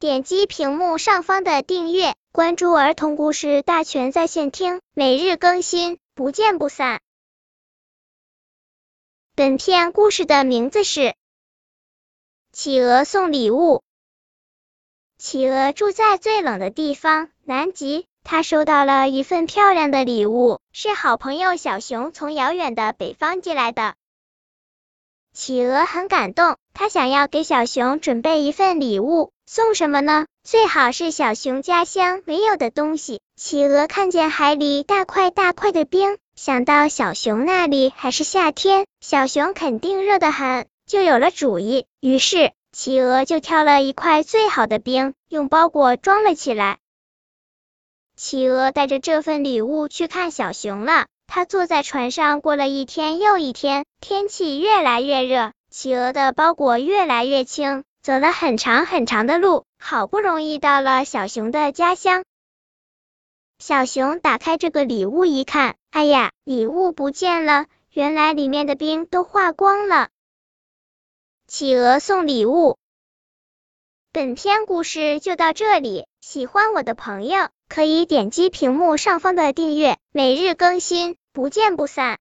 点击屏幕上方的订阅，关注儿童故事大全在线听，每日更新，不见不散。本片故事的名字是《企鹅送礼物》。企鹅住在最冷的地方，南极。他收到了一份漂亮的礼物，是好朋友小熊从遥远的北方寄来的。企鹅很感动，他想要给小熊准备一份礼物，送什么呢？最好是小熊家乡没有的东西。企鹅看见海里大块大块的冰，想到小熊那里还是夏天，小熊肯定热得很，就有了主意。于是，企鹅就挑了一块最好的冰，用包裹装了起来。企鹅带着这份礼物去看小熊了。他坐在船上过了一天又一天，天气越来越热，企鹅的包裹越来越轻，走了很长很长的路，好不容易到了小熊的家乡。小熊打开这个礼物一看，哎呀，礼物不见了，原来里面的冰都化光了。企鹅送礼物。本篇故事就到这里，喜欢我的朋友可以点击屏幕上方的订阅，每日更新。不见不散。